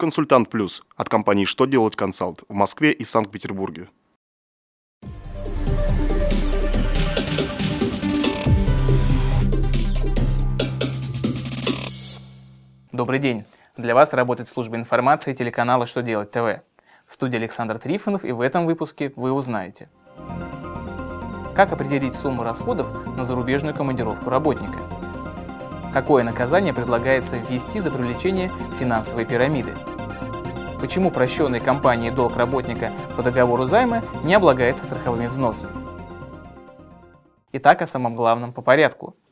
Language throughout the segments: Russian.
Консультант Плюс от компании «Что делать консалт» в Москве и Санкт-Петербурге. Добрый день. Для вас работает служба информации телеканала «Что делать ТВ». В студии Александр Трифонов и в этом выпуске вы узнаете Как определить сумму расходов на зарубежную командировку работника? Какое наказание предлагается ввести за привлечение финансовой пирамиды? Почему прощенный компанией долг работника по договору займа не облагается страховыми взносами? Итак, о самом главном по порядку –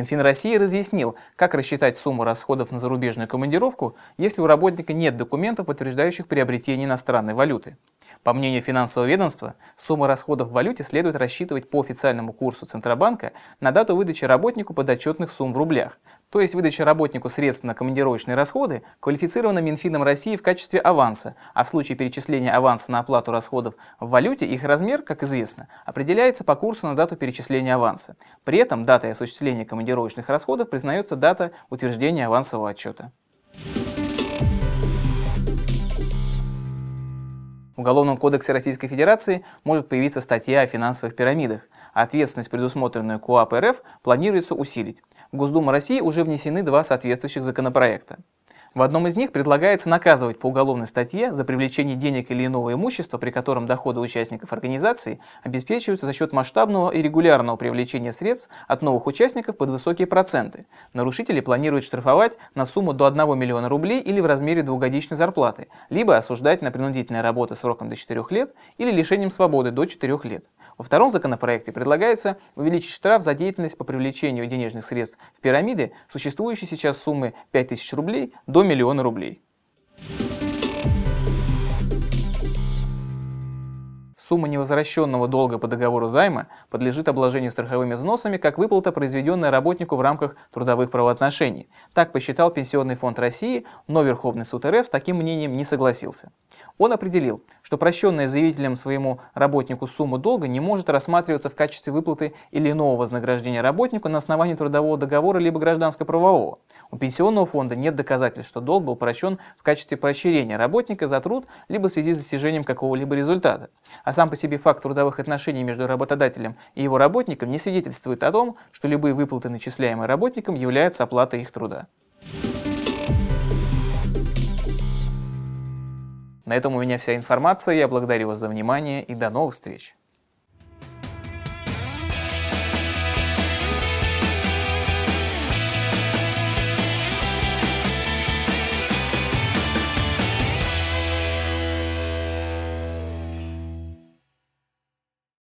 Минфин России разъяснил, как рассчитать сумму расходов на зарубежную командировку, если у работника нет документов, подтверждающих приобретение иностранной валюты. По мнению финансового ведомства, сумма расходов в валюте следует рассчитывать по официальному курсу Центробанка на дату выдачи работнику подотчетных сумм в рублях, то есть выдача работнику средств на командировочные расходы квалифицирована Минфином России в качестве аванса, а в случае перечисления аванса на оплату расходов в валюте их размер, как известно, определяется по курсу на дату перечисления аванса. При этом датой осуществления командировочных расходов признается дата утверждения авансового отчета. В Уголовном кодексе Российской Федерации может появиться статья о финансовых пирамидах, ответственность, предусмотренную КОАП РФ, планируется усилить. В Госдуму России уже внесены два соответствующих законопроекта. В одном из них предлагается наказывать по уголовной статье за привлечение денег или иного имущества, при котором доходы участников организации обеспечиваются за счет масштабного и регулярного привлечения средств от новых участников под высокие проценты. Нарушители планируют штрафовать на сумму до 1 миллиона рублей или в размере двухгодичной зарплаты, либо осуждать на принудительные работы сроком до 4 лет или лишением свободы до 4 лет. Во втором законопроекте предлагается увеличить штраф за деятельность по привлечению денежных средств в пирамиды, существующей сейчас суммы 5000 рублей, до миллиона рублей. Сумма невозвращенного долга по договору займа подлежит обложению страховыми взносами как выплата, произведенная работнику в рамках трудовых правоотношений. Так посчитал Пенсионный фонд России, но Верховный суд РФ с таким мнением не согласился. Он определил, что прощенная заявителем своему работнику сумма долга не может рассматриваться в качестве выплаты или иного вознаграждения работнику на основании трудового договора либо гражданско-правового. У пенсионного фонда нет доказательств, что долг был прощен в качестве поощрения работника за труд либо в связи с достижением какого-либо результата. А сам по себе факт трудовых отношений между работодателем и его работником не свидетельствует о том, что любые выплаты, начисляемые работникам, являются оплатой их труда. На этом у меня вся информация. Я благодарю вас за внимание и до новых встреч.